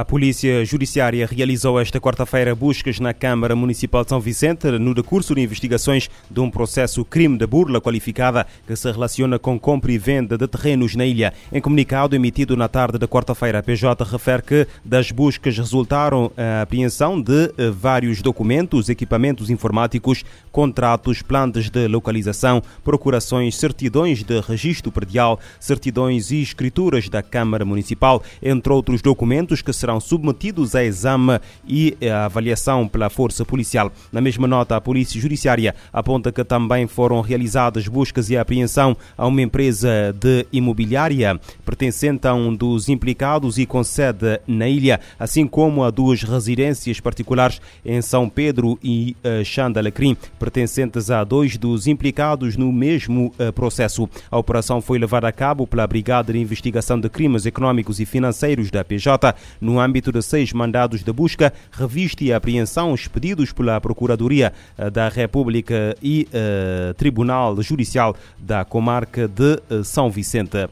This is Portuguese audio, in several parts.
A Polícia Judiciária realizou esta quarta-feira buscas na Câmara Municipal de São Vicente no decurso de investigações de um processo crime de burla qualificada que se relaciona com compra e venda de terrenos na ilha. Em comunicado emitido na tarde da quarta-feira, a PJ refere que das buscas resultaram a apreensão de eh, vários documentos, equipamentos informáticos, contratos, plantas de localização, procurações, certidões de registro predial, certidões e escrituras da Câmara Municipal, entre outros documentos que serão submetidos a exame e a avaliação pela Força Policial. Na mesma nota, a Polícia Judiciária aponta que também foram realizadas buscas e apreensão a uma empresa de imobiliária pertencente a um dos implicados e com sede na ilha, assim como a duas residências particulares em São Pedro e uh, Xandalacrim, pertencentes a dois dos implicados no mesmo uh, processo. A operação foi levada a cabo pela Brigada de Investigação de Crimes Econômicos e Financeiros da PJ no âmbito de seis mandados de busca, revista e apreensão expedidos pela Procuradoria eh, da República e uh, Tribunal Judicial da Comarca de uh, São Vicente.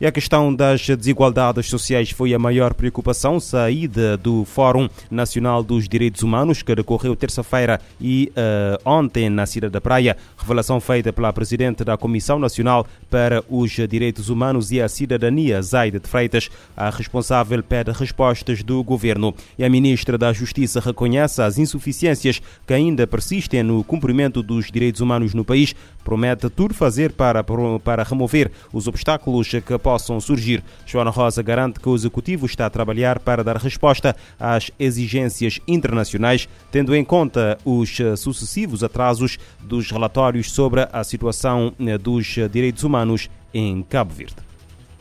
E a questão das desigualdades sociais foi a maior preocupação saída do Fórum Nacional dos Direitos Humanos, que decorreu terça-feira e uh, ontem na Cidade da Praia. Revelação feita pela Presidente da Comissão Nacional para os Direitos Humanos e a Cidadania, Zaida de Freitas. A responsável pede respostas do governo. E a Ministra da Justiça reconhece as insuficiências que ainda persistem no cumprimento dos direitos humanos no país. Promete tudo fazer para, para remover os obstáculos que possam surgir. Joana Rosa garante que o Executivo está a trabalhar para dar resposta às exigências internacionais, tendo em conta os eh, sucessivos atrasos dos relatórios sobre a situação eh, dos direitos humanos em Cabo Verde.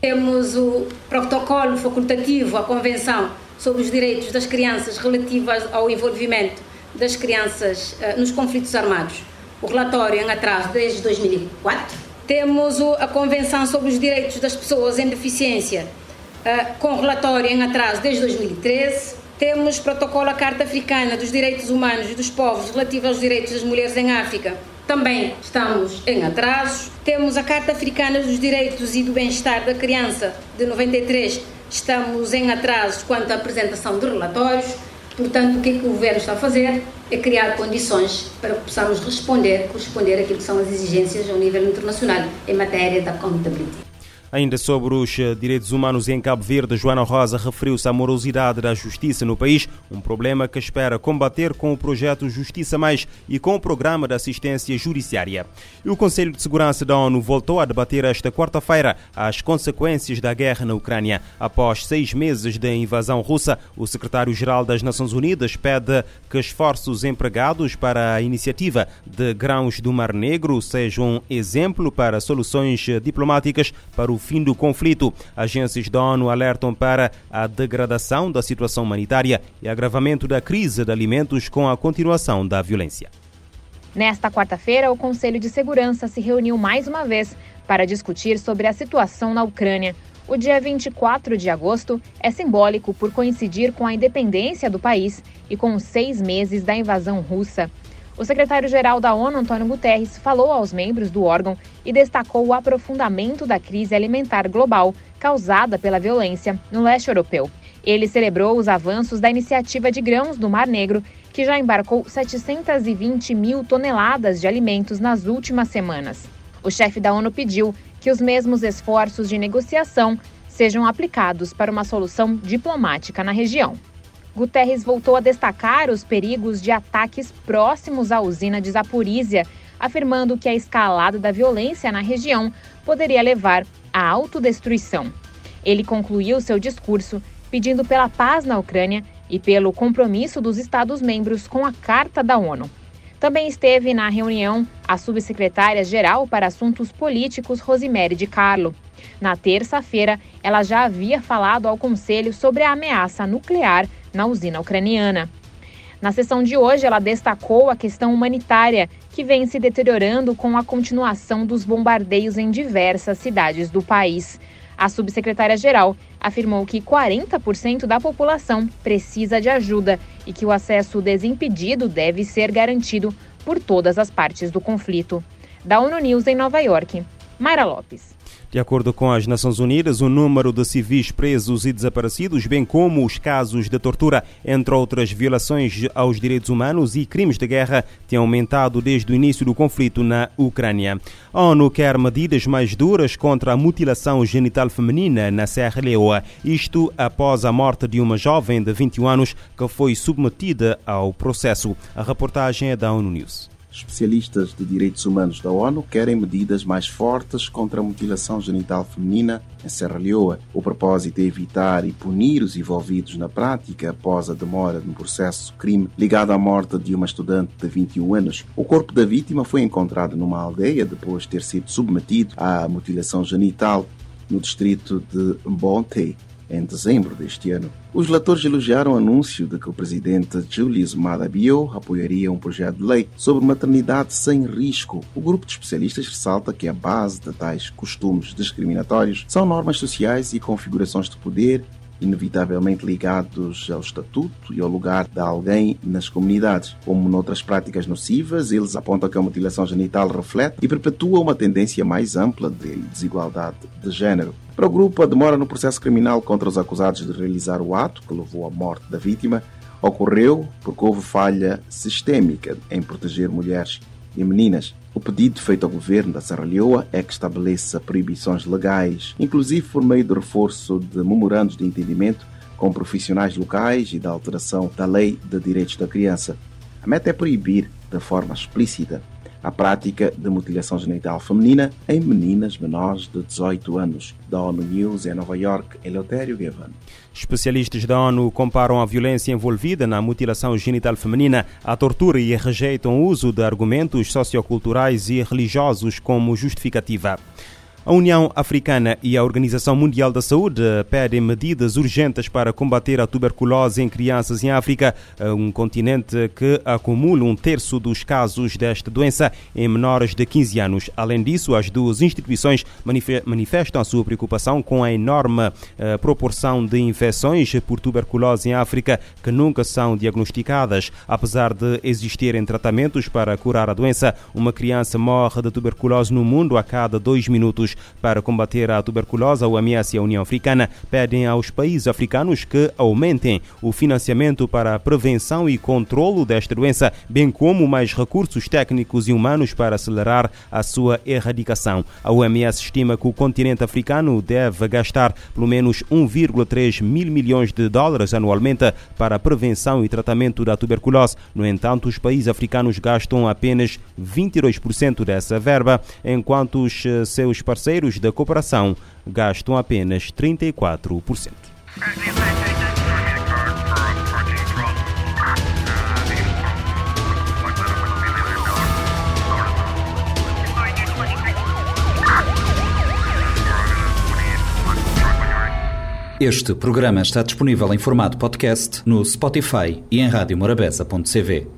Temos o protocolo facultativo, a Convenção sobre os Direitos das Crianças relativas ao envolvimento das crianças nos conflitos armados. O relatório em atraso desde 2004 temos a Convenção sobre os Direitos das Pessoas em Deficiência, eh, com relatório em atraso desde 2013. Temos protocolo à Carta Africana dos Direitos Humanos e dos Povos relativo aos direitos das mulheres em África. Também estamos em atrasos. Temos a Carta Africana dos Direitos e do Bem-Estar da Criança de 93. Estamos em atrasos quanto à apresentação de relatórios. Portanto, o que, é que o governo está a fazer é criar condições para que possamos responder, corresponder àquilo que são as exigências ao nível internacional em matéria da accountability. Ainda sobre os eh, direitos humanos em Cabo Verde, Joana Rosa referiu-se à morosidade da justiça no país, um problema que espera combater com o projeto Justiça Mais e com o programa de assistência judiciária. E o Conselho de Segurança da ONU voltou a debater esta quarta-feira as consequências da guerra na Ucrânia. Após seis meses de invasão russa, o secretário-geral das Nações Unidas pede que esforços empregados para a iniciativa de grãos do Mar Negro sejam exemplo para soluções diplomáticas para o fim do conflito. Agências da ONU alertam para a degradação da situação humanitária e agravamento da crise de alimentos com a continuação da violência. Nesta quarta-feira, o Conselho de Segurança se reuniu mais uma vez para discutir sobre a situação na Ucrânia. O dia 24 de agosto é simbólico por coincidir com a independência do país e com seis meses da invasão russa. O secretário-geral da ONU, Antônio Guterres, falou aos membros do órgão e destacou o aprofundamento da crise alimentar global causada pela violência no leste europeu. Ele celebrou os avanços da iniciativa de grãos do Mar Negro, que já embarcou 720 mil toneladas de alimentos nas últimas semanas. O chefe da ONU pediu que os mesmos esforços de negociação sejam aplicados para uma solução diplomática na região. Guterres voltou a destacar os perigos de ataques próximos à usina de Zaporizhia, afirmando que a escalada da violência na região poderia levar à autodestruição. Ele concluiu seu discurso pedindo pela paz na Ucrânia e pelo compromisso dos Estados-membros com a Carta da ONU. Também esteve na reunião a subsecretária-geral para Assuntos Políticos, Rosemary de Carlo. Na terça-feira, ela já havia falado ao Conselho sobre a ameaça nuclear na usina ucraniana. Na sessão de hoje, ela destacou a questão humanitária, que vem se deteriorando com a continuação dos bombardeios em diversas cidades do país. A subsecretária-geral afirmou que 40% da população precisa de ajuda e que o acesso desimpedido deve ser garantido por todas as partes do conflito. Da ONU News em Nova York, Mayra Lopes. De acordo com as Nações Unidas, o número de civis presos e desaparecidos, bem como os casos de tortura, entre outras violações aos direitos humanos e crimes de guerra, tem aumentado desde o início do conflito na Ucrânia. A ONU quer medidas mais duras contra a mutilação genital feminina na Serra Leoa, isto após a morte de uma jovem de 21 anos que foi submetida ao processo. A reportagem é da ONU News. Especialistas de direitos humanos da ONU querem medidas mais fortes contra a mutilação genital feminina em Serra Leoa. O propósito é evitar e punir os envolvidos na prática após a demora no processo crime ligado à morte de uma estudante de 21 anos. O corpo da vítima foi encontrado numa aldeia depois de ter sido submetido à mutilação genital no distrito de Mbonte, em dezembro deste ano. Os leitores elogiaram o anúncio de que o presidente Julius Maada Bio apoiaria um projeto de lei sobre maternidade sem risco. O grupo de especialistas ressalta que a base de tais costumes discriminatórios são normas sociais e configurações de poder inevitavelmente ligados ao estatuto e ao lugar de alguém nas comunidades. Como noutras práticas nocivas, eles apontam que a mutilação genital reflete e perpetua uma tendência mais ampla de desigualdade de género. Para o grupo, a demora no processo criminal contra os acusados de realizar o ato que levou à morte da vítima ocorreu porque houve falha sistêmica em proteger mulheres e meninas. O pedido feito ao governo da Serra Leoa é que estabeleça proibições legais, inclusive por meio do reforço de memorandos de entendimento com profissionais locais e da alteração da Lei de Direitos da Criança. A meta é proibir, de forma explícita, a prática de mutilação genital feminina em meninas menores de 18 anos. Da ONU News em Nova York, Eleutério Gavan. Especialistas da ONU comparam a violência envolvida na mutilação genital feminina à tortura e rejeitam o uso de argumentos socioculturais e religiosos como justificativa. A União Africana e a Organização Mundial da Saúde pedem medidas urgentes para combater a tuberculose em crianças em África, um continente que acumula um terço dos casos desta doença em menores de 15 anos. Além disso, as duas instituições manifestam a sua preocupação com a enorme uh, proporção de infecções por tuberculose em África que nunca são diagnosticadas. Apesar de existirem tratamentos para curar a doença, uma criança morre de tuberculose no mundo a cada dois minutos para combater a tuberculose, a OMS e a União Africana pedem aos países africanos que aumentem o financiamento para a prevenção e controlo desta doença, bem como mais recursos técnicos e humanos para acelerar a sua erradicação. A OMS estima que o continente africano deve gastar pelo menos 1,3 mil milhões de dólares anualmente para a prevenção e tratamento da tuberculose. No entanto, os países africanos gastam apenas 22% dessa verba, enquanto os eh, seus parceiros parceiros da cooperação gastam apenas 34%. Este programa está disponível em formato podcast no Spotify e em radiomorabeza.cv.